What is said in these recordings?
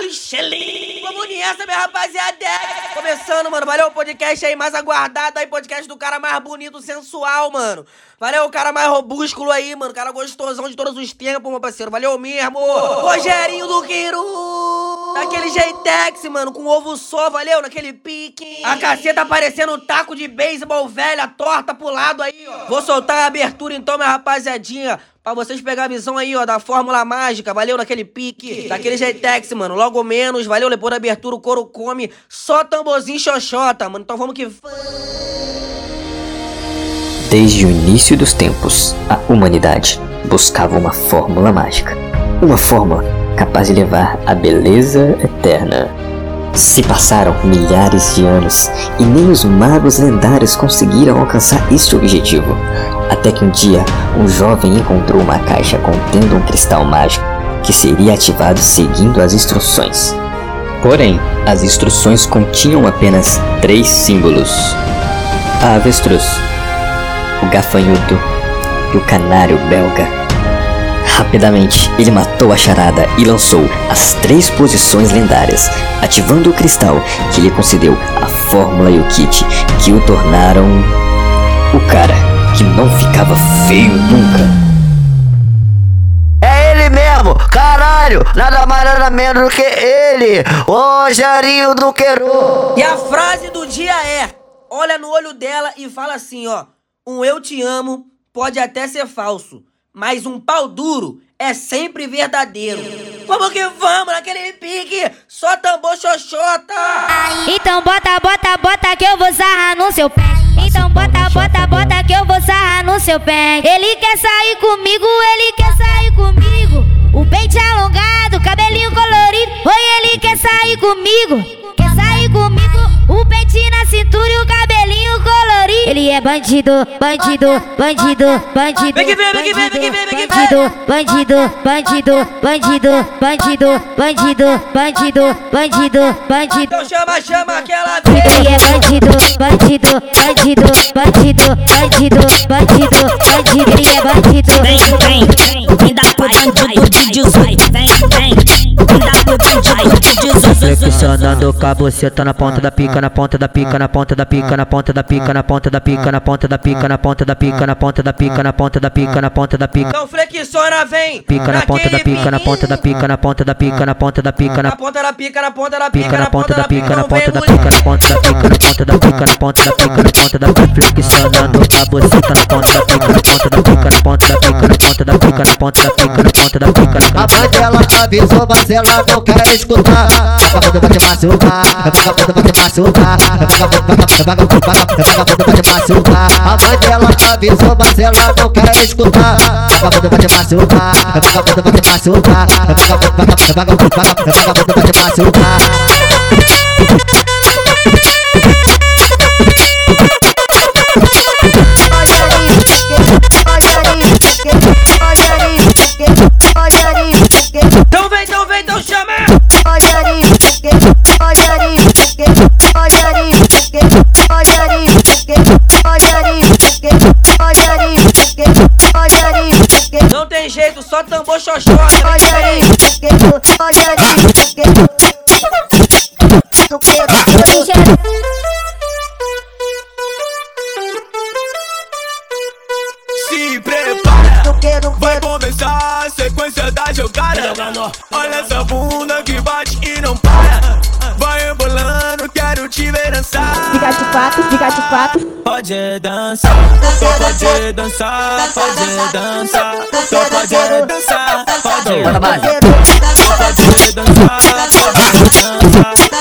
Caralho, Shelly! Vamos nessa, minha rapaziada! Começando, mano. Valeu o podcast aí mais aguardado aí, podcast do cara mais bonito, sensual, mano. Valeu o cara mais robúsculo aí, mano. Cara gostosão de todos os tempos, meu parceiro. Valeu mesmo! Rogerinho do Queiru! Daquele jeitex, mano, com ovo só, valeu? Naquele pique. A caceta parecendo um taco de beisebol velha, torta pro lado aí, ó. Vou soltar a abertura então, minha rapaziadinha. Pra vocês pegar a visão aí, ó, da fórmula mágica, valeu naquele pique, daquele jeitex, mano, logo menos, valeu, depois da abertura o couro come, só tamborzinho xoxota, mano, então vamos que... Desde o início dos tempos, a humanidade buscava uma fórmula mágica. Uma fórmula capaz de levar a beleza eterna. Se passaram milhares de anos e nem os magos lendários conseguiram alcançar este objetivo. Até que um dia, um jovem encontrou uma caixa contendo um cristal mágico que seria ativado seguindo as instruções. Porém, as instruções continham apenas três símbolos: a avestruz, o gafanhoto e o canário belga. Rapidamente, ele matou a charada e lançou as três posições lendárias, ativando o cristal que lhe concedeu a fórmula e o kit que o tornaram o cara que não ficava feio nunca. É ele mesmo, caralho, nada mais nada menos do que ele, Rogerinho do Queiroz. E a frase do dia é, olha no olho dela e fala assim, ó, um eu te amo pode até ser falso, mas um pau duro é sempre verdadeiro. Vamos que vamos naquele pique, só tambor xoxota. Então bota, bota, bota que eu vou sarrar no seu pé. Então bota, bota, bota que eu vou sarrar no seu pé. Ele quer sair comigo, ele quer sair comigo. O peito alongado, cabelinho colorido. Oi, ele quer sair comigo. Quer sair comigo. O peitinho na cintura e o cabelinho colorido. Ele é bandido, bandido, bandido, bandido. Vem que vem, vem que vem, vem que vem, vem que vem. Bandido, bandido, bandido, bandido, bandido, bandido, bandido, bandido. Então chama, chama aquela Ele vez. é bandido, bandido, bandido, bandido, bandido, bandido, bandido, ele é bandido. Vem, vem, vem, vem da bandido de 18. Vem, vem, vem da bandido de 18. Flexionando com a buceta na ponta da pica, na ponta da pica, na ponta da pica, na ponta da pica, na ponta da pica, na ponta da pica, na ponta da pica, na ponta da pica, na ponta da pica, na ponta da pica. Então flexiona, vem. Pica na ponta da pica, na ponta da pica, na ponta da pica, na ponta da pica, Na na ponta da pica, na ponta da pica, na ponta da pica, na Então ponta da pica, na ponta da pica, na ponta da pica, na ponta da pica, na ponta da pica, flexionando com a buceta na ponta da pica, na ponta da pica, na ponta da pica, na ponta da pica, na ponta da pica, na ponta da pica, na A mãe dela avisou, mas ela não quer escutar vagabundo bate maçuca, vagabundo bate maçuca, vagabundo bate maçuca. A mãe dela avisou, mas ela não quer escutar. Vagabundo bate maçuca, vagabundo bate maçuca, vagabundo te maçuca. Então vem, então vem, então chama! Olha aí. Não tem jeito, só tambor vem. Se prepara, vai começar a sequência da jogada. Olha essa bunda que bate e não para. Dançar. Fica de quatro, fica de quatro. Pode dançar, só pode dançar, pode dançar, só pode dançar, pode. Só pode dançar, pode dançar,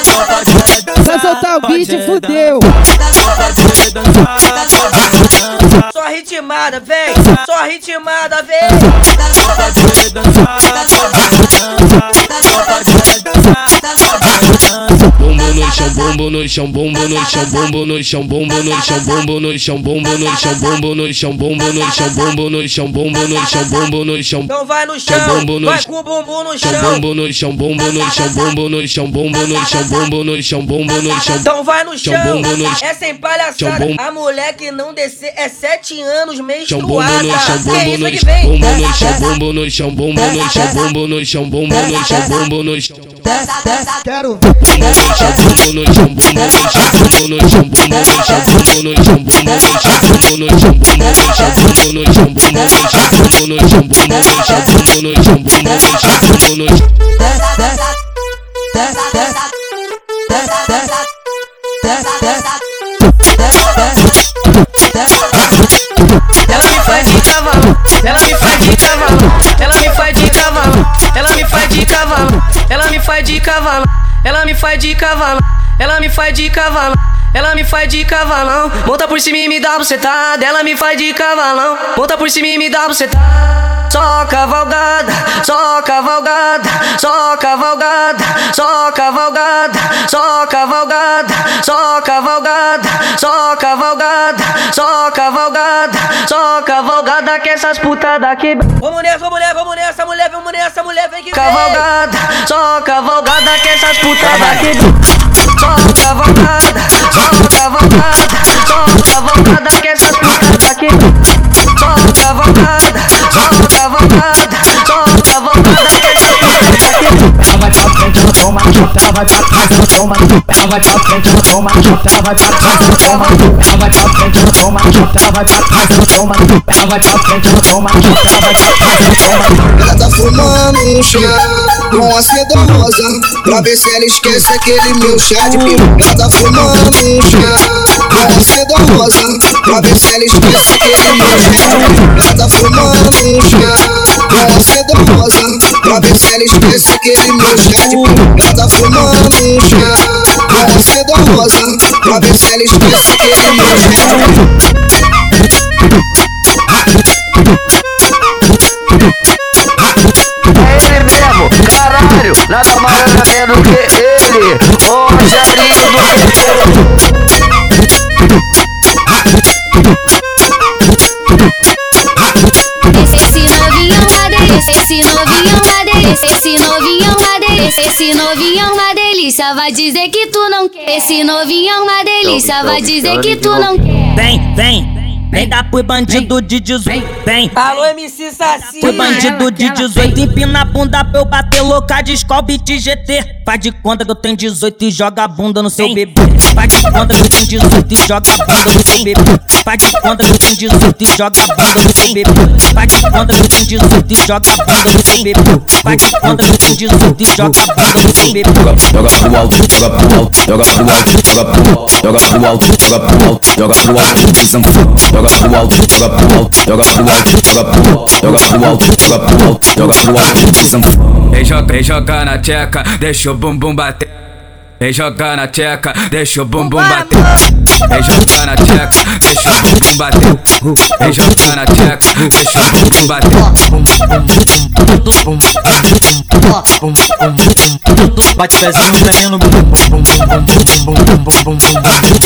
só pode dançar. Vai soltar o beat, pode fudeu. Pode dançar, pode dançar. Só ritmada, vem. Só ritmada, vem. Dançar. no chão, bombo no chão, bombo no chão, bombo no chão, bombo no chão, bombo no chão, bombo no chão, bombo no chão, bombo no chão, bombo no chão, bombo no chão, bombo no chão. Então vai no chão, vai com o bumbum no chão. Bombo no chão, bombo no chão, bombo no chão, bombo no chão, bombo no chão, bombo no chão. Então vai no chão, é sem palhaçada. A mulher que não descer é sete anos menstruada. Que isso que vem? Bombo no chão, bombo no chão, bombo no chão, bombo no chão, bombo no chão, bombo no chão. Quero Bombo no chão, bombo no chão, bombo no chão, bombo no chão, bombo no chão, bombo no chão, bombo no chão, bombo no chão, bombo no chão, bombo no chão, bombo no chão, bombo no chão, bombo no chão, bombo no chão, bombo no chão, bombo no chão. Ela me faz de cavalo, ela me faz de cavalo, ela me faz de cavalo, ela me faz de cavalo, ela me faz de cavalo, ela me faz de cavalo, ela me faz de cavalo. Ela me faz de cavalão, monta por cima e me dá bucetada. Ela me faz de cavalão, monta por cima e me dá bucetada. Só cavalgada, só cavalgada, só cavalgada, só cavalgada, só cavalgada, só cavalgada, só cavalgada, só cavalgada, só cavalgada que essas putas daqui. Vamos nessa, vamos nessa, vamos nessa, mulher, vamos nessa, mulher, vem que Cavalgada, só cavalgada que essas putas daqui. Só cavalgada, Toca voltada, toca voltada que essa pica daqui. Tá toca voltada, toca voltada, toca voltada que essa pica tá aqui? Toma ela vai pra trás, toma Ela vai pra frente, toma ela vai pra trás, toma Ela vai pra frente, toma ela vai pra trás, toma Ela vai pra frente, toma ela vai pra trás, toma Ela tá fumando um chá com a seda rosa Pra ver se ela esquece aquele meu chá de piru. Ela tá fumando um chá mas você dá uma santa, pode ser esquecido. Ela tá fumando um chá. Mas você dá uma santa, pode ser esquecido. Ela tá fumando um chá. Mas você dá uma santa, pode ser esquecido. É ele mesmo, caralho, nada mais nada menos que ele. Esse novinho uma delícia, esse novinho uma delícia, esse novinho uma delícia, esse novinho uma delícia, vai dizer que tu não quer. Esse novinho uma delícia, vai dizer que tu não quer. Vem, vem, vem dar pro bandido de 18. Vem, Alô, MC Saci. pro bandido de 18. Empina a bunda pra eu bater louca de Scobit GT. Faz de conta que eu tenho 18 e joga a bunda no seu bebê. Faz de conta que eu tenho 18 e joga a bunda no seu bebê. Faz de conta que eu tenho 18 e joga a bunda no seu bebê. Faz de conta que eu tenho 18 e joga a bunda no seu bebê. Faz de conta que eu tenho 18 e joga a bunda no seu bebê. Joga pro alto, joga pro alto, joga pro alto, joga pro alto, joga pro alto, joga pro alto, joga pro alto, de sanfão. Joga pro alto, joga pro alto, joga pro alto, joga pro alto, joga pro alto, joga pro alto, joga pro alto. Vem joga, vem joga na tcheca, deixa o bumbum bater. Vem jogar na tcheca, deixa o bumbum bater. Vem jogar na tcheca, deixa o bumbum bater. Vem jogar na tcheca, deixa o bumbum bater. Bate pezinho pra mim no bumbum bum bum bum bum bum bum bum bum bum bum bum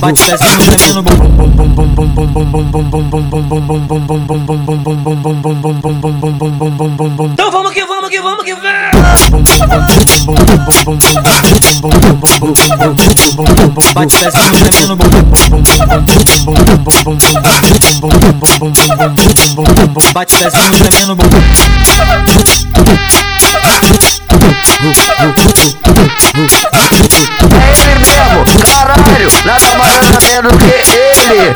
Bate pezinho mexendo Então vamos que vamos que vamos que vem Bate pezinho mexendo Bate pezinho mexendo é ele nada mais nada menos que ele.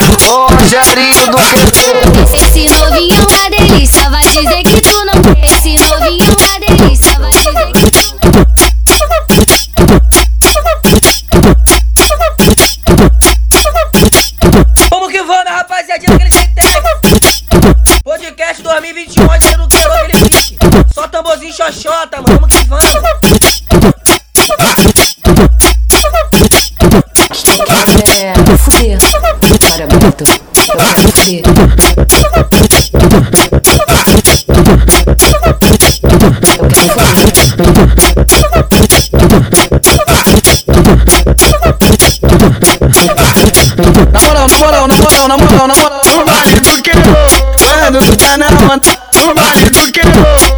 Esse novinho uma delícia, vai dizer que tu não quer. Esse novinho uma delícia, vai dizer que tu não Vamos que vamos, rapaziadinha, aquele Podcast 2021, onde não aquele pique. Só tamborzinho xoxota, mano. Vamos que vamos. É, fuder. Para, bonito. Eu quero fuder. Eu quero fuder. Na moral, na moral, na moral, na moral, na moral. Vale do que eu. Mano, tá na onda. No baile do queiro,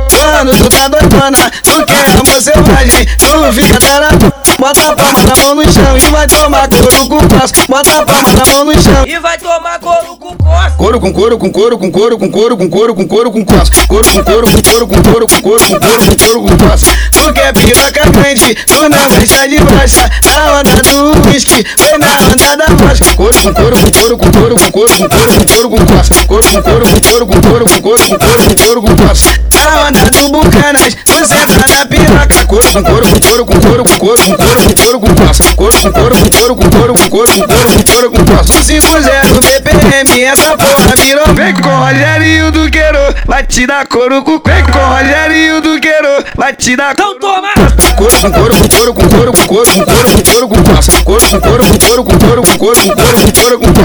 quando tu tá doidona. Tu quer amor selvagem, tu fica tarado. Bota a palma da mão no chão e vai tomar couro com costa. Bota a palma da mão no chão e vai tomar couro com costa. Couro com couro com couro com couro com couro com couro com couro com costa. Couro com couro com couro com couro com couro com couro com couro com costa. Tu quer piroca grande, tu não gosta de brocha. Na onda do whisky, foi na onda da mosca. Couro com couro com couro com couro com couro com couro com couro com. Couro com couro com couro com couro com couro com couro onda do bucanas, tu senta na piroca. Couro com couro com couro com couro com couro com couro com couro com costa. Couro com couro com couro com couro com couro com couro com couro com costa. 50 BPM, essa porra virou. Vem com o Rogerinho do Queiro, vai te dar couro com. Vem com o Rogerinho do Queiro, vai te dar Então toma! Couro com couro com couro com couro com couro com couro com couro com costa. Couro com couro com couro com couro com couro com couro com couro com costa.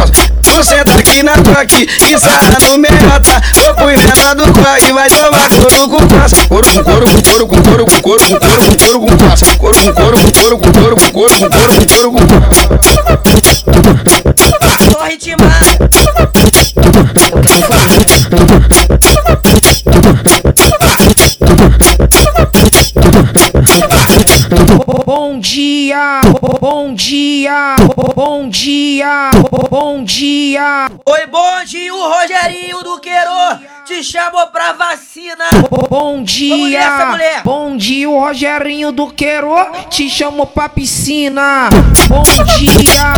Tu senta aqui na toque e sarra no meiota. Eu fui nela do corre, vai tomar couro com costa. Couro com couro com couro com couro com couro com couro com couro com costa. Couro com couro com couro com couro com couro com couro com couro com couro. Só ritmar. Bom dia, bom dia, bom dia, bom dia. Oi, bom dia, o Rogerinho do Queiro te chamou pra vacina. Bom dia, nessa, mulher. bom dia, o Rogerinho do Queiro te chamou pra piscina. Bom dia,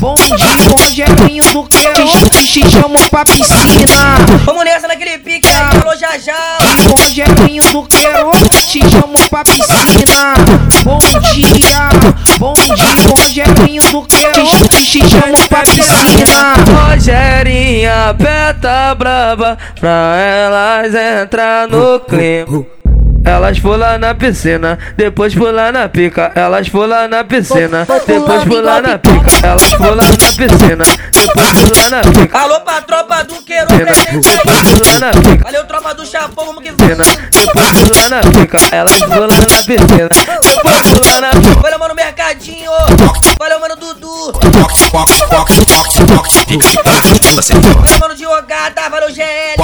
bom dia, o Rogerinho do Queiro te chamou pra piscina. Vamos nessa naquele pique falou já já. O Rogerinho do Queiro te chamou pra piscina. Bom dia, bom dia, Rogerinho do Queiro te chamou pra piscina. Rogerinha, peta brava, pra elas entrar no clima. Elas pulam na piscina, depois pulam na pica. Elas pulam na piscina, depois pulam na pica. Elas pulam na piscina, depois pulam na pica. Alô pra tropa do Queiro, presente aí. pular na pica. Valeu, tropa do Chapão, vamos que vem. Depois pular na pica. Elas pulam na piscina, depois pular na pica. Valeu, mano, Mercadinho. Valeu, mano, Dudu. Valeu, mano, Diogada. Valeu, GL.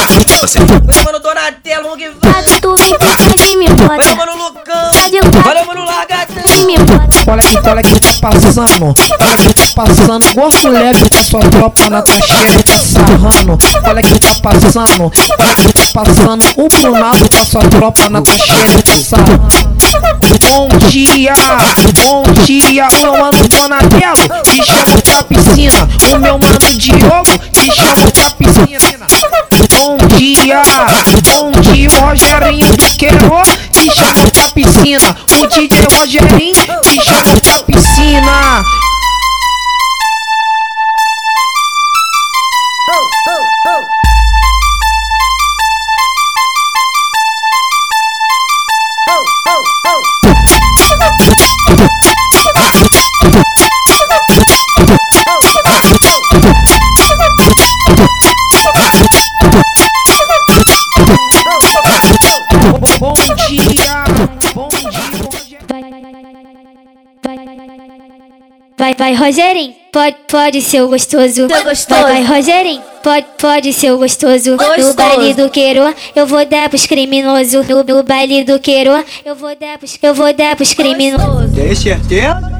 Vai, mano, Donatello, que vai? Tu vem pra cá e me bota. Vai, mano, Lucão. Vai de mano, Lagatão. E me bota. Olha aqui, olha aqui, tá passando. Olha aqui, tá passando. Gosto leve com sua tropa na tua xereca sarrando. Olha aqui, tá passando. Olha aqui, passando. O punado com sua tropa na tua xereca sarrando. Bom dia, bom dia, ô mano Donatello, te chamo pra piscina. O meu mano Diogo, te chamo pra piscina. Dia, bom dia, Rogerinho do Queiro te chama pra piscina. O DJ Rogerinho te chama pra piscina. Bom Vai, vai, Rogerinho, pode, pode ser o gostoso. Vai, vai, Rogerinho, pode, pode ser o gostoso. No baile do Queiro, eu vou dar pros criminosos. No, no baile do Queiro, eu vou dar pros, eu vou dar pros criminosos. Tem certeza?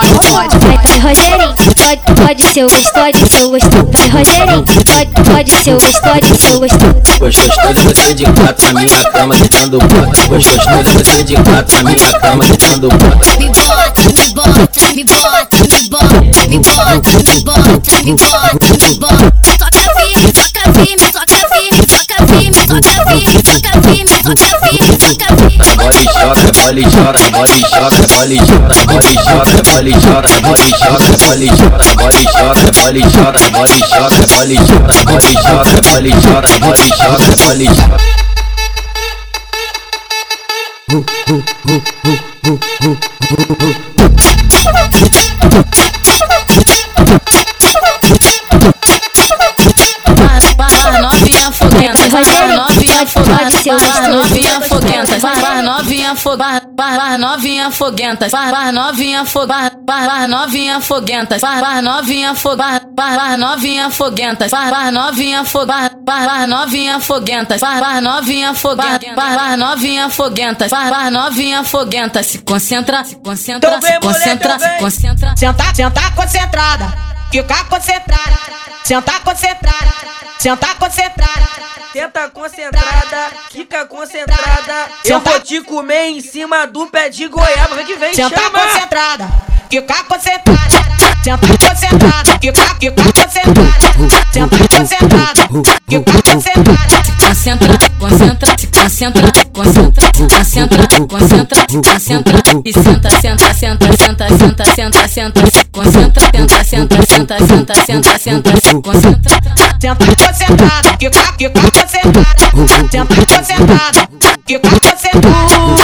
pode, pode, Vai, vai, Rogerinho, pode, pode ser o gostoso, pode ser o gostoso. Vai, Rogerinho, pode, pode ser o gostoso, pode ser o gostoso. Gostoso você de quatro na minha cama gritando bota Gostoso você de quatro na minha cama gritando bota Me bota, me bota, me bota, me bota, me bota, me bota, me bota, me bota. Toca firme, toca firme, toca firme, joga, bole joga, bole joga, bole joga, bole joga, bole joga, bole joga, bole joga, bole joga. Barra novinha novinha foguenta, barra novinha foguenta, barra novinha foguenta, barra novinha foguenta, barra novinha foguenta, barra novinha foguenta, barra novinha foguenta, barra novinha foguenta, barra novinha foguenta, barra novinha foguenta, barra novinha foguenta, barra novinha foguenta, se concentra, se concentra, se concentra, se concentra. Senta, senta concentrada, fica concentrada, senta concentrada, senta concentrada. Senta concentrada, fica concentrada. Eu vou te comer em cima do pé de goiaba. Vem que vem, Senta chama. concentrada, fica concentrada, senta concentrada, fica, fica concentrada, senta concentrada, fica concentrada. concentra, concentra, concentra, concentra, concentra, concentra, concentra e senta, senta, senta, senta, senta, senta, senta, se concentra, senta, senta, senta, senta, senta, senta, se concentra. Senta concentrada, fica, fica concentrada, senta concentrada, fica concentrada.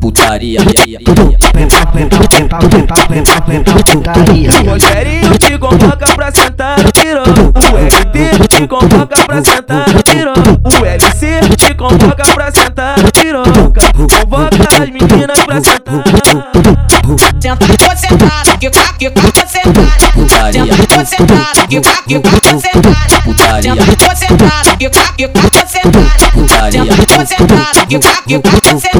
Putaria, putaria. O Rogerinho te convoca pra sentar no. O LT te convoca pra sentar no. O LC te convoca pra sentar no. Convoca as meninas pra sentar. Senta sentada, que pra que pra sentada. Senta sentada, que pra que pra sentada. Senta sentada, que pra que pra sentada. Senta sentada, que pra que pra sentada.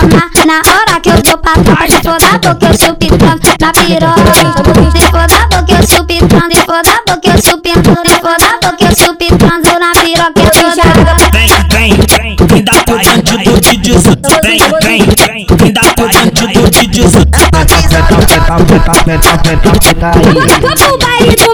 Chamar Na hora que eu dou pra trás Se for da boca eu chupitando Na piroca Se for da boca eu chupitando Se for da boca eu chupitando Se for da boca eu chupitando Na piroca vou xereca Vem, vem, vem, me dá pro bandido de 18. Vem, vem, vem, me dá pro bandido de 18. Vamos pro baile do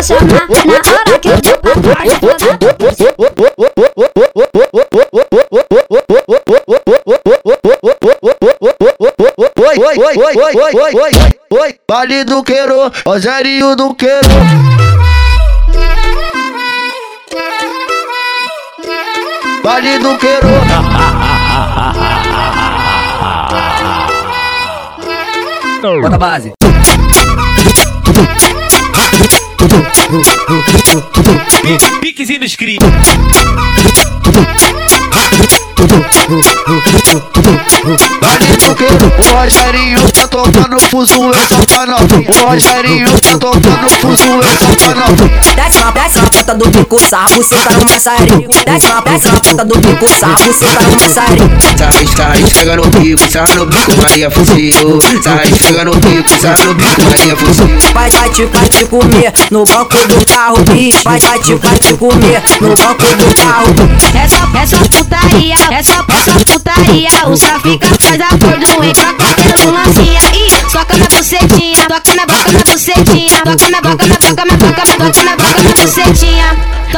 da Oi, oi, oi, oi, oi, oi, oi, oi, do Queiro, Rogério do Queiro. Vale do Queiro. Bota a base. Piquezinho do script. O Rogerinho tá tocando fuso, eu pra novinha. O Rogerinho tá tocando fuso, eu pra novinha. Desce na, desce na ponta do bico, sarra buceta no maçarico. Desce na, desce na ponta do bico, sarra buceta no maçarico. Sai, sai, esfrega no bico, sarra no bico, Maria fuzil. Sai, esfrega no bico, sarra no bico, Maria fuzil. Vai, vai te, vai te comer no banco do carro, bicho. Vai, vai te, vai te comer no banco do carro. Essa, essa puta putaria, é só passa putaria. Os trafica faz acordo, entra cabelo lancinha. E soca na bucetinha, toca na boca na bucetinha, toca na boca na boca na boca na boca na bucetinha.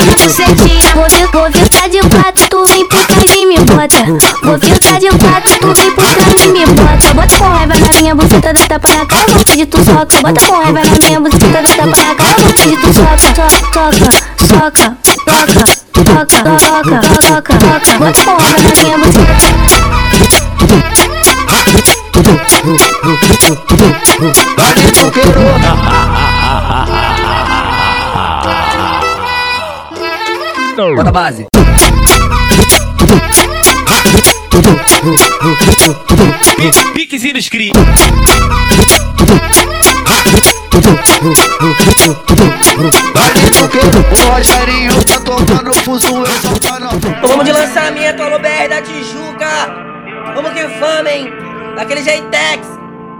Vou tá de quatro, tu vem por trás e me bota. Vou tá de quatro, tu vem por trás e me bota. Bota com raiva na minha buceta, dá tapa na cara, vou pedir tu soca. Bota com raiva na minha buceta, dá tapa na cara, vou pedir tu soca. Soca, soca, soca, soca, soca, soca, soca. Bota com raiva na minha buceta. Vale do Bota a base. Piquezinho inscrito. Vale do que o Rogerinho tá tocando fuso, eu só tá não. Então vamos de lançamento, alô BR da Tijuca. Vamos que fama, hein? Daquele jeitex.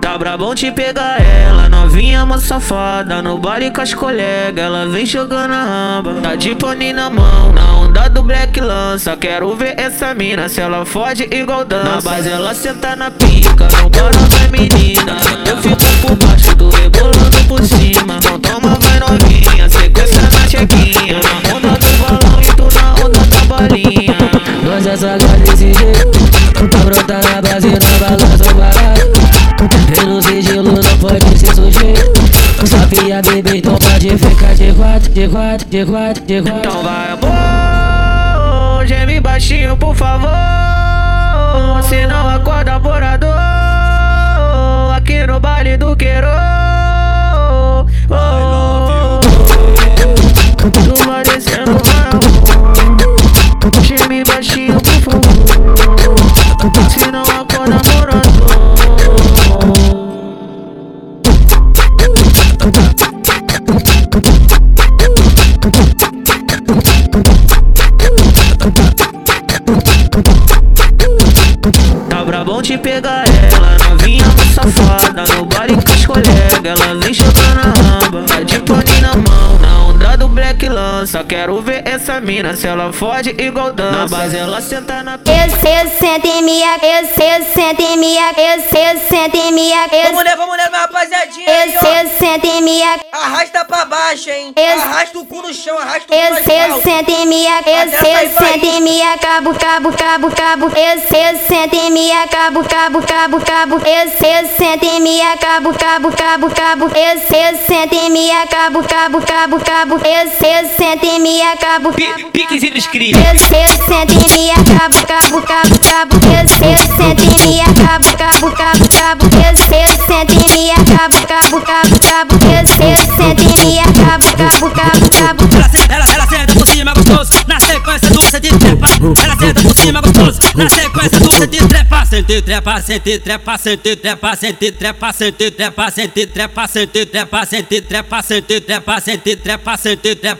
Tá brabão te pegar ela, novinha uma safada No baile com as colegas, ela vem jogando a ramba Tá de pony na mão, na onda do black lança. Quero ver essa mina, se ela fode igual dança. Na base ela senta na pica, não para vai menina. Eu fico por baixo, tu rebolando por cima. Então toma vai novinha, sequência na chequinha. Na onda do balão e tu na onda da balinha Nós é saga desse jeito Tá brota na base, na balança Sabia bebê, então pode ficar de quatro, de quatro, de quatro, de quatro. Então vai amor, geme baixinho por favor. Se não acorda morador Aqui no baile do Queiro oh, vai descendo, vai amor Geme baixinho por favor Tá brabão te pegar ela, novinha safada No baile com as colegas, ela. Vem jogando black lança. Quero ver essa mina, se ela fode igual dança. Na base ela senta na Eu, eu sento em minha, eu, eu sento em minha, eu, eu sento em minha, eu, Vamos ler, vamos ler, minha rapaziadinha. eu, eu sento em minha, Arrasta pra baixo, hein? Eu- Arrasta o cu no chão, arrasta o cu eu, no eu asfalto. sento em minha, eu, eu sento em minha, cabo, cabo, cabo, cabo, eu, eu sento em minha, cabo, cabo, cabo, cabo, eu, eu sento em minha, cabo, cabo, cabo, cabo, eu, eu sento em minha, cabo, cabo, cabo, cabo, eu, eu sento em minha, cabo, cabo, Piquezinho inscrito. eu, eu sento em minha, cabo, cabo, cabo, cabo, eu, eu sento em minha, cabo, cabo, cabo, cabo, eu, eu sento em minha, cabo, cabo, cabo, cabo, eu, eu sento em minha, cabo, cabo, cabo, cabo. Ela senta, ela, ela senta por cima gostoso Na sequência do sente trepa Ela senta por cima gostoso Na sequência do sente trepa Sente trepa, sente trepa, sente trepa, sente trepa, sente trepa, sente trepa, sente trepa, sente trepa, sente trepa, sente trepa, sente trepa, sente trepa,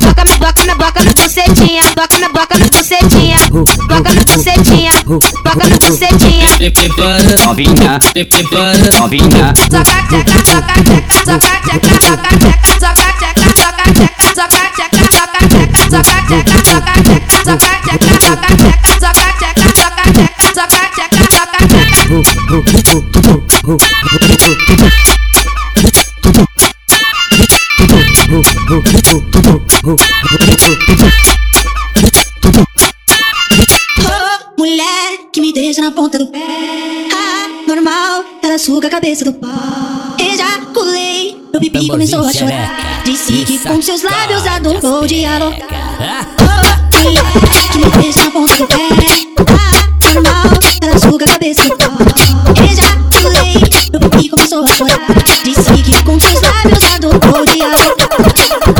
Toca na boca, na boca, na bucetinha, toca na boca, na bucetinha, toca na bucetinha, toca na bucetinha. Novinha, novinha, Soca tcheca, soca tcheca, soca tcheca, soca tcheca, soca tcheca, soca tcheca, soca tcheca, soca tcheca, Mulher que me deixa na ponta do pé. Ah, normal, ela suga a cabeça do pau. E já meu pipi começou a chorar. Disse que com seus lábios adorou dialogar. Oh, que me deixa na ponta do pé. Ah, normal, ela suga a cabeça do pau. Ejaculei, meu pipi começou a chorar. Disse que com seus lábios adorou dialogar.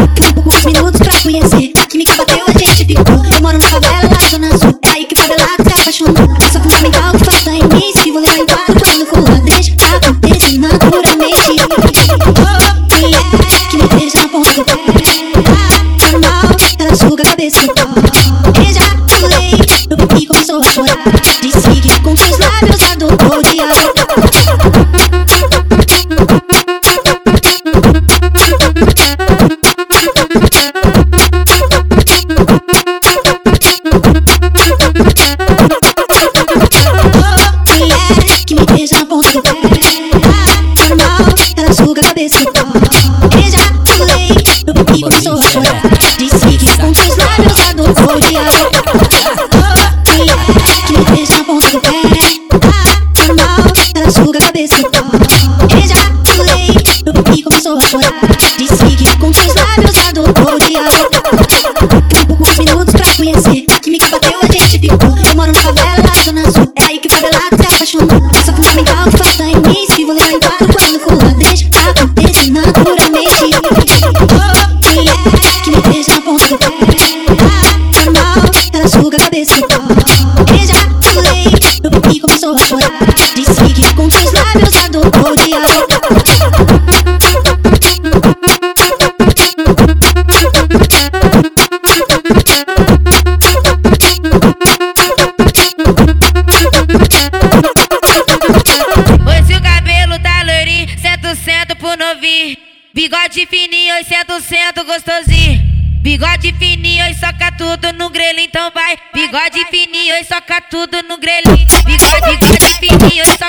Seus lábios adorou dialogar. Hoje o cabelo tá loirinho, cento, cento pro. Bigode fininho, cento, cento gostosinho. Bigode fininho, oi, soca tudo no grelho, então vai. Bigode fininho, oi, soca tudo no grelho. Bigode, bigode fininho, oi, soca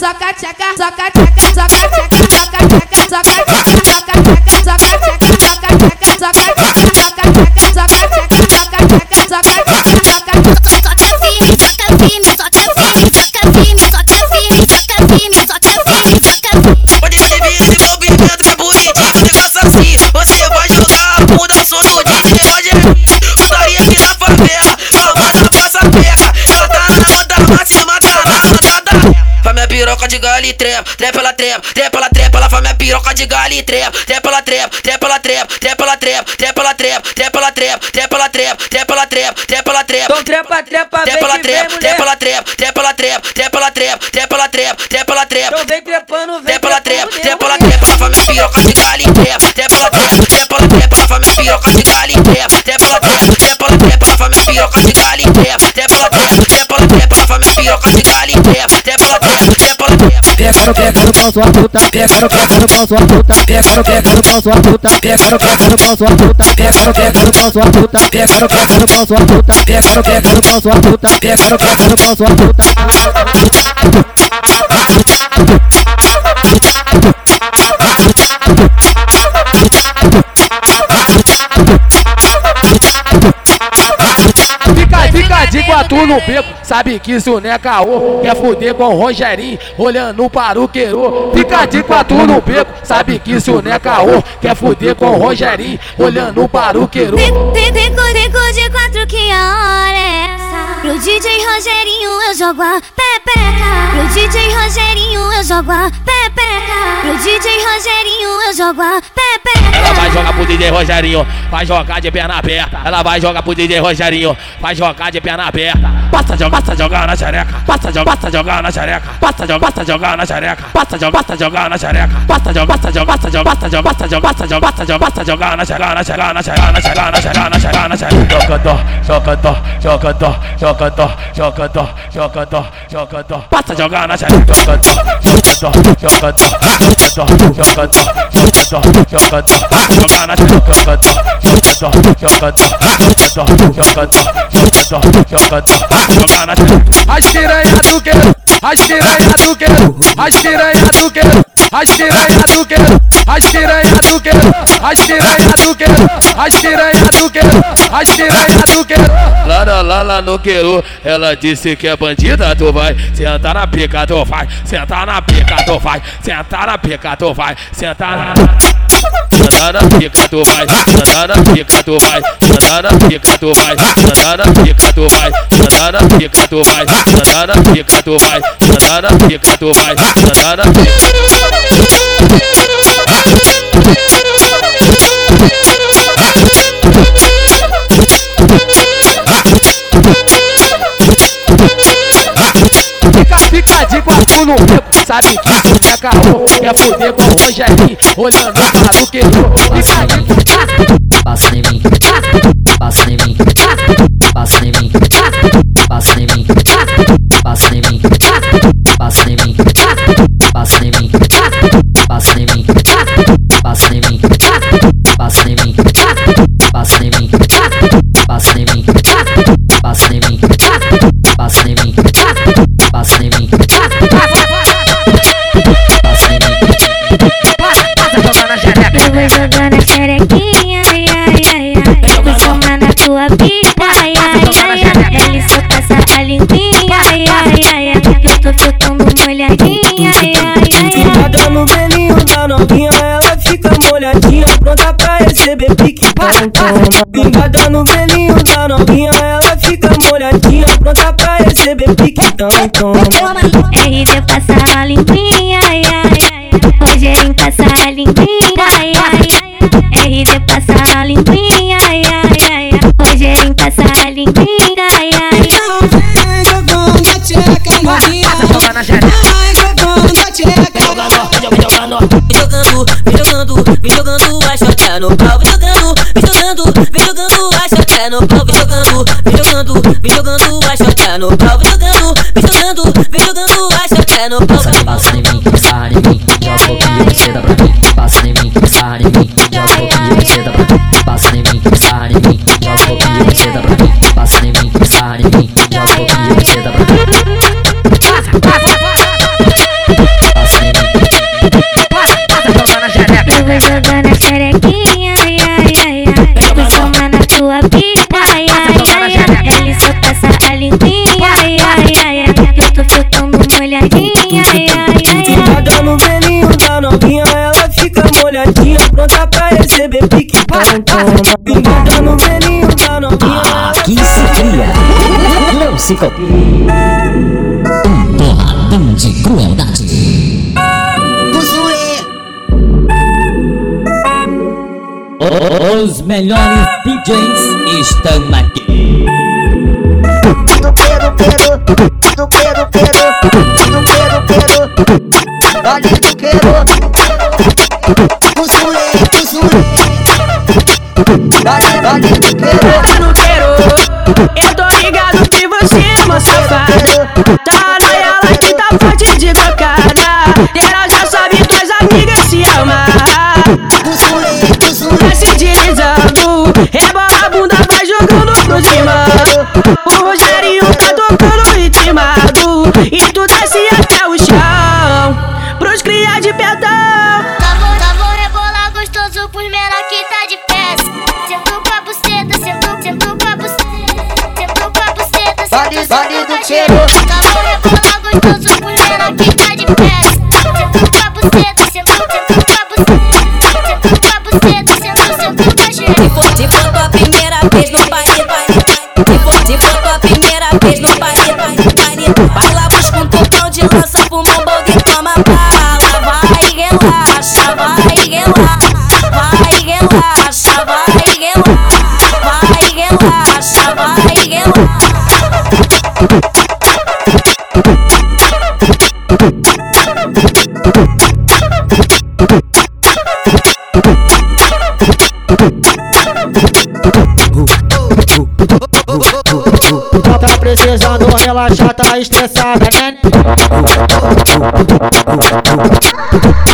soca tchaca, soca tchaca, soca tchaca, soca tchaca, soca tchaca, soca tchaca, soca tchaca, soca tchaca, soca tchaca, soca tchaca, soca tchaca, soca firme. Pode vir esse movimento que é bonitinho, negócio assim. E trepa, trepa ela trepa, trepa ela trepa, ela faz minha piroca de galho e trepa, trepa ela trepa, trepa ela trepa, trepa ela trepa, trepa ela trepa, trepa ela trepa, trepa ela trepa, trepa ela trepa, trepa ela trepa. Então trepa, trepa, trepa ela trepa, trepa ela trepa, trepa ela trepa, trepa ela trepa, trepa ela trepa, trepa ela trepa. Então vem trepando, vem trepa ela trepa, trepa ela trepa, ela faz minha piroca de galho e trepa, trepa ela trepa, trepa ela trepa, ela faz minha piroca de galho e trepa, trepa ela trepa, trepa ela trepa, ela faz minha piroca de galho e trepa, trepa ela trepa, trepa piroca de caliqueia, depa, depa, depa. Desce, desce no pão sua puta, desce, desce no pão sua puta, desce, desce no pão sua puta, desce, desce no pão sua puta, desce, desce no pão sua puta, desce, desce no pão sua puta, desce, desce no pão sua puta, desce, desce no pão sua puta. Thank you quatro no beco, sabe que isso não é caô. Quer fuder com o Rogerinho, olhando para o queiro. Fica de quatro no beco, sabe que isso não é caô. Quer fuder com o Rogerinho, olhando para o queiro. Fico, de quatro que hora é. Pro DJ Rogerinho eu jogo a pepeca. Pro DJ Rogerinho eu jogo a pepeca. Pro DJ Rogerinho eu jogo a pepeca. Ela vai jogar pro DJ Rogerinho, vai jogar de perna aberta. Ela vai jogar pro DJ Rogerinho, vai jogar de perna aberta. Passa jogar, passa jogar na xereca. Passa jogar, passa jogar na xereca. Passa jogar, passa jogar na xereca. Passa jogar, passa jogar na xereca. Passa jogar, passa jogar, passa jogar, passa jogar, passa jogar, passa jogar, passa jogar, passa jogar na xereca, na xereca, na xereca, na xereca, na xereca, na xereca, na xereca. Jogador, jogador, jogador, jogador, jogador, jogador, jogador. passa jogar na xereca. Joga dó, joga dó, joga dó, joga dó, joga dó, joga dó, na xereca. Joga dó, joga dó, joga dó, joga dó, joga dó, joga dó, na xereca. As piranha do que, as piranha do que, as piranha do que, as piranha do que, as piranha do que, as piranha do que, as piranha do que, as piranha do que. Lá, lá, lá, lá no queiro, ela disse que é bandida, tu vai sentar na pica, tu vai, sentar na pica, tu vai, sentar na pica, tu vai, sentar na Sentar na pica, tu vai, sentar na pica, tu vai, sentar na pica, tu vai, sentar na pica, tu vai, sentar na pica, tu vai, sentar na pica, tu vai, sentar na pica, tu vai, sentar na Fica, fica de guapo no sabe que tu é caô Quer foder com o Rogerinho, olhando do que Fica de Passa em mim, passa em mim, passa em mim, passa em mim, passa no pau, vem jogando, vem jogando, vem jogando a chota no pau, vem jogando, vem jogando, vem jogando a chota no pau, vem jogando, vem jogando, vem jogando a chota no pau. passa Fincada no belinho da novinha, Aqui se cria, não se copia. Um torradão de crueldade. Os melhores DJs estão aqui. Do Pedro, Pedro, do Pedro, Pedro, do Pedro, Pedro, Dali do Queiro, Cusure, Cusure, Tá no eu tô ligado que você é uma safada. Tá na ela que tá forte de cocada. Ela já sabe tuas amigas se amar. Vai se deslizando, rebola a bunda, vai jogando pro cima. O Rogerinho tá tocando ritmado. E tu desce até o chão, pros cria de pedão. do barulho do cheiro. Calor é bolão gostoso, mulher aqui tá de pé. Senta o papo cedo, senta o papo cedo. Senta o papo cedo, senta seu puta cheiro. Se for de foto a primeira vez no baile, baile. Se for de foto a primeira vez no baile, baile, baile. Vai lá, busca um tocão de lança, fuma um balde e toma bala. Vai, relaxa, vai, relaxa, vai, relaxa. precisando relaxar, tá estressada, né?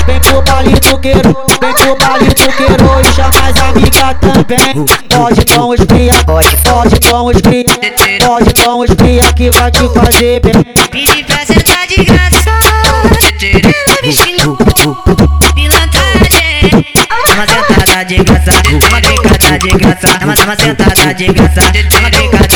Vem pro palito queiro, vem pro palito queiro e chama as amigas também. Pode com os cria, pode, pode com os cria, pode com os cria que vai te fazer bem. Pede pra sentar de graça, ela pilantragem. Dá uma sentada de graça, uma brincada de graça, dá uma sentada de graça, uma brincada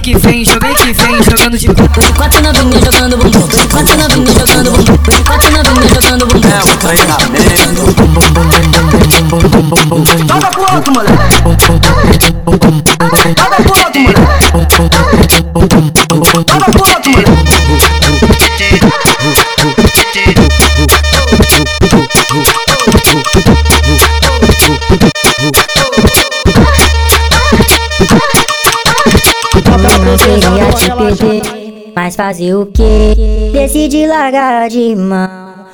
que vem, joguei que vem, jogando de bumbum. Quatro novinhas jogando bumbum. Quatro novinhas jogando bumbum. Quatro novinhas jogando bumbum. É o trem da mesa. Joga pro alto, moleque. Joga pro alto, moleque. Joga pro alto, moleque. mas fazer o que? Decidi largar de mão.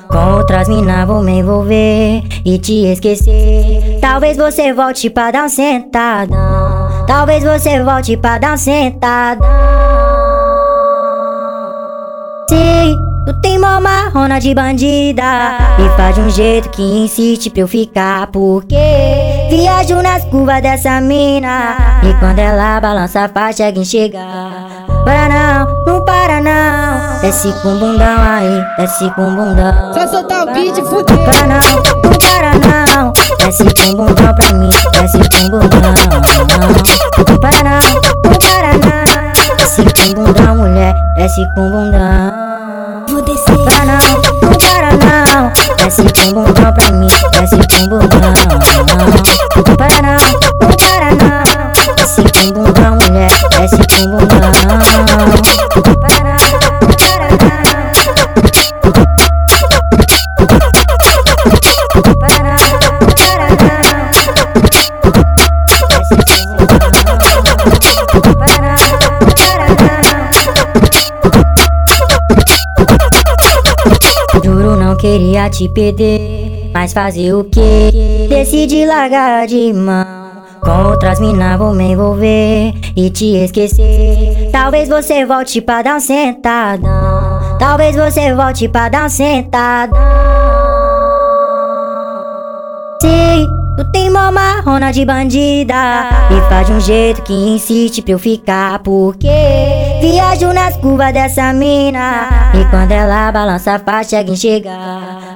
Com outras minas vou me envolver e te esquecer. Talvez você volte pra dar um sentadão. Talvez você volte pra dar um sentadão. Sim, tu tem mó marrona de bandida. E faz de um jeito que insiste pra eu ficar. Porque viajo nas curvas dessa mina. E quando ela balança faz, chega chegar. Paraná, no Paraná. Desce com bundão aí, desce com bundão. Só soltar o beat, fudeu. não, no Paraná. Desce com bundão pra mim, desce com bundão. No não, no Paraná. Desce com bundão, mulher, desce com bundão. Vou descer. Paraná, no Paraná. Desce com bundão pra mim, desce com bundão. No não, no Paraná. Desce com bundão, mulher, desce com bundão. te perder. Mas fazer o que? Decidi largar de mão. Com outras minas vou me envolver e te esquecer. Talvez você volte pra dar um sentadão. Talvez você volte pra dar um sentadão. Sim, tu tem mó marrona de bandida. E faz de um jeito que insiste pra eu ficar. Porque viajo nas curvas dessa mina. E quando ela balança, faz chega chegar.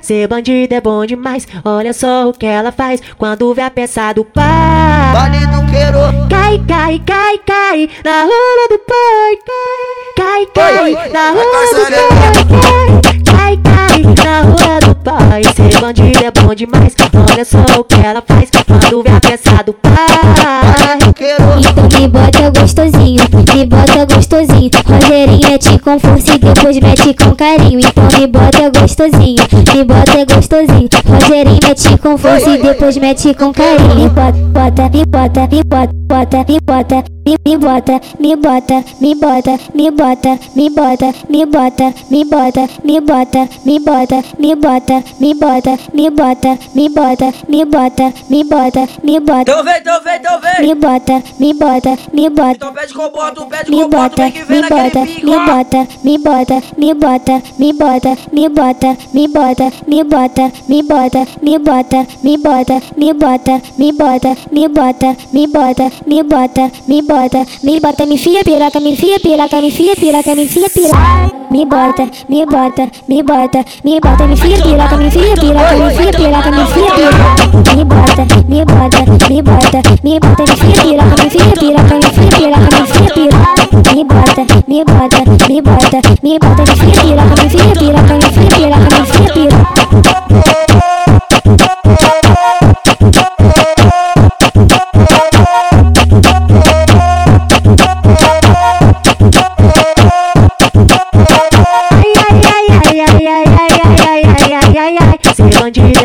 Ser bandido é bom demais. Olha só o que ela faz quando vê a peça do pai. Vale do queiro. Cai, cai, cai, cai na rola do pai. Cai, cai, na rola do pai. Cai, cai na rola do pai. Ser bandido é bom demais. Olha só o que ela faz quando vê a peça do pai. Então me bota gostosinho, me bota gostosinho. Rogerinho mete com força e depois mete com carinho. Então me bota gostosinho, me bota gostosinho. Rogerinho mete com força e depois mete com carinho. Me bota, bota, me bota, me bota, bota, me bota, me, me bota, me bota, me bota, me bota, me bota, me bota, me bota, me bota, me bota, me bota, me bota, me bota, me bota, me bota, me bota, me bota. Então vem, então então. Me bota, me bota, me bota. Então pede que eu boto, pede que eu boto, bota, vem que vem me bota, me bota, me bota, me bota, me bota, me bota, me bota, me bota, me bota, me bota, me bota, me bota, me bota, me bota, me bota, me bota, me bota, me bota, me bota, me fia piroca, me fia piroca, me fia piroca, me fia piroca. Me bota, me bota, me bota, me bota, me fia piroca, me fia piroca, me fia piroca, me fia piroca. Me bota, me bota, me bota, me me bota, me vira, me vira, piroca, me vira, piroca, me vira, piroca. Me bota, me bota, me bota, me bota, me vira, piroca, me vira, piroca, me vira, piroca, me vira, piroca.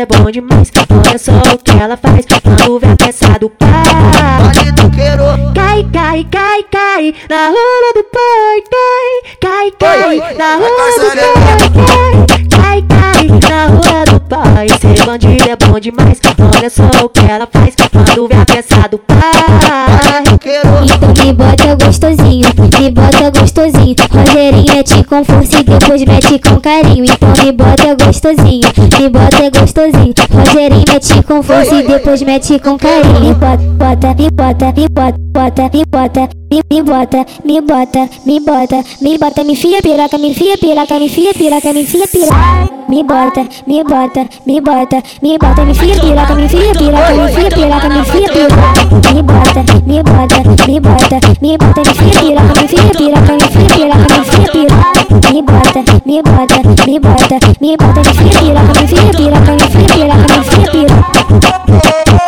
é bom demais. Olha só o que ela faz. Quando vê a peça do pai. Cai, cai, cai, cai. Na rola do pai, cai. Cai, cai. Na rola do pai, cai. Cai. Na rola do pai. Ser bandido é bom demais. Olha só o que ela faz. Quando vê a peça do pai. Então me bota gostosinho, me bota gostosinho. Rogerinho mete com força e depois mete com carinho. Então me bota gostosinho, me bota gostosinho. Rogerinho mete com força e depois mete com carinho. Me bota, bota, me bota, me bota, bota, me bota, me, me bota, me bota, me bota, me bota, me fia piroca, me fia piroca, me fia piroca, me fia piroca. Me bota, me bota, me bota, me bota, me fia piroca, me fia piroca, me fia piroca, me fia piroca. Me bota, me bota, me bota, me bota, me fia piroca, me fia piroca, fia piroca, me fia piroca. Me bota, me bota, me bota, me bota, me fia piroca, me fia piroca, me fia piroca, me fia piroca.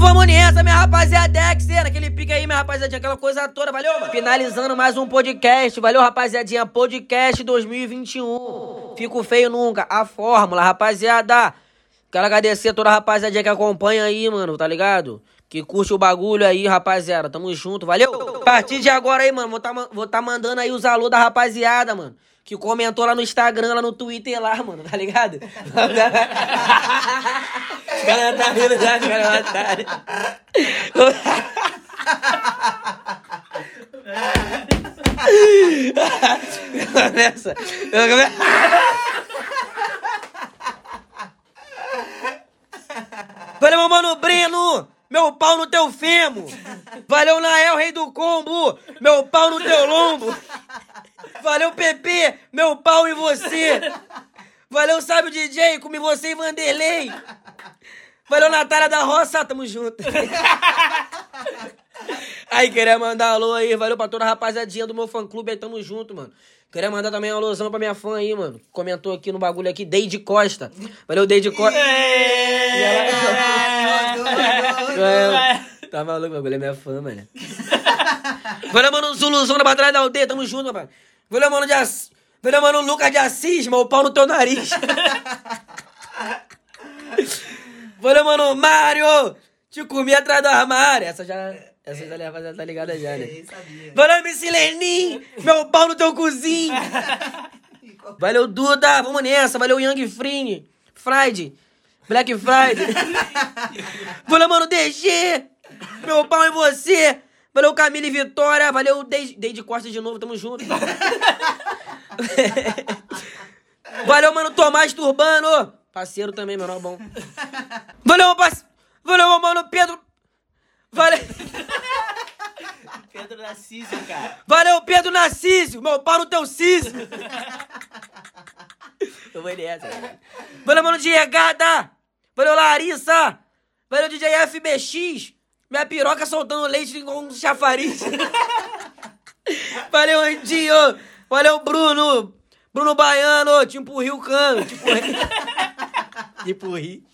Vamos nessa, minha rapaziada. Dexter, aquele pique aí, minha rapaziadinha, aquela coisa toda, valeu? Finalizando mais um podcast, valeu, rapaziadinha? Podcast 2021. Fico feio nunca, a fórmula, rapaziada. Quero agradecer a toda a rapaziadinha que acompanha aí, mano, tá ligado? Que curte o bagulho aí, rapaziada. Tamo junto, valeu? A partir de agora aí, mano, vou tá, vou tá mandando aí os alô da rapaziada, mano. Que comentou lá no Instagram, lá no Twitter lá, mano, tá ligado? Os caras tá rindo já, os caras otário. Nessa. Eu Valeu, meu mano Breno! Meu pau no teu femo! Valeu, Nael, rei do combo! Meu pau no teu lombo! Valeu, Pepe! Meu pau em você! Valeu, Sábio DJ, comi você e Vanderlei! Valeu, Natália da Roça, tamo junto! Aí, queria mandar alô aí, valeu pra toda a rapaziadinha do meu fã clube aí, tamo junto, mano. Queria mandar também um alôzão pra minha fã aí, mano. Comentou aqui no bagulho aqui, Deide Costa. Valeu, Deide Costa. Tá maluco, bagulho é minha fã, mano. Valeu, mano, Zuluzão da Batalha da Aldeia, tamo junto, rapaz. Valeu, mano, de Assis. Valeu, mano, Lucas de Assis, meu pau no teu nariz. Valeu, mano, Mário. Te comi atrás do armário. Essa já... Essa já, já tá ligada já, né? Valeu, MC Lenin. Meu pau no teu cozinho. Valeu, Duda. Vamos nessa. Valeu, Young Free. Friday. Black Friday. Valeu, mano, DG. Meu pau em você. Valeu, Camila e Vitória. Valeu, Deide Deide Costa de novo. Tamo junto. Valeu, mano, Tomás Turbano. Parceiro também, menor bom. Valeu, meu parceiro. Valeu, meu mano, Pedro. Valeu. Pedro Narciso, cara. Valeu, Pedro Narciso. Meu pau no teu ciso. Eu vou nessa. Valeu, mano, Diegada. Valeu, Larissa. Valeu, DJ FBX. Minha piroca soltando leite com um chafariz. Valeu, Andinho. Valeu, Bruno. Bruno Baiano. Te empurri o cano. Te empurri. Te empurri.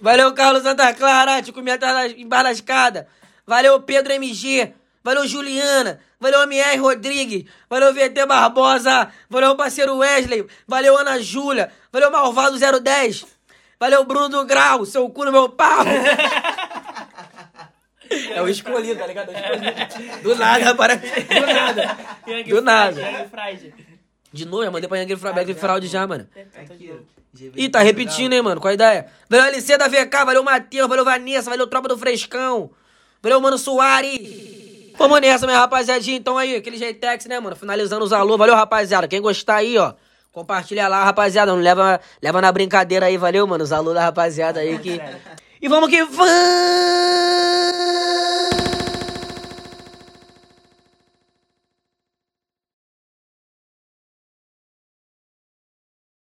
Valeu, Carlos Santa Clara. Te comi atrás da- embaixo da escada. Valeu, Pedro MG. Valeu, Juliana. Valeu, MR Rodrigues. Valeu, VT Barbosa. Valeu, parceiro Wesley. Valeu, Ana Júlia. Valeu, Malvado 010. Valeu, Bruno do Grau. Seu cu no meu pau. É o escolhido, tá ligado? É. Do nada, para. Do nada. Do nada. De novo, já mandei pra aquele Frabeck fraude já, mano. Ih, tá repetindo, hein, mano? Qual a ideia? Valeu LC da VK, valeu Matheus, valeu Vanessa, valeu Tropa do Frescão. Valeu, Mano Soares. Vamos nessa, minha rapaziadinha. Então aí, aquele Jeitex, né, mano? Finalizando os alô. Valeu, rapaziada. Quem gostar aí, ó. Compartilha lá, rapaziada. Não leva, leva na brincadeira aí, valeu, mano? Os alô da rapaziada aí que. E vamos que vamos!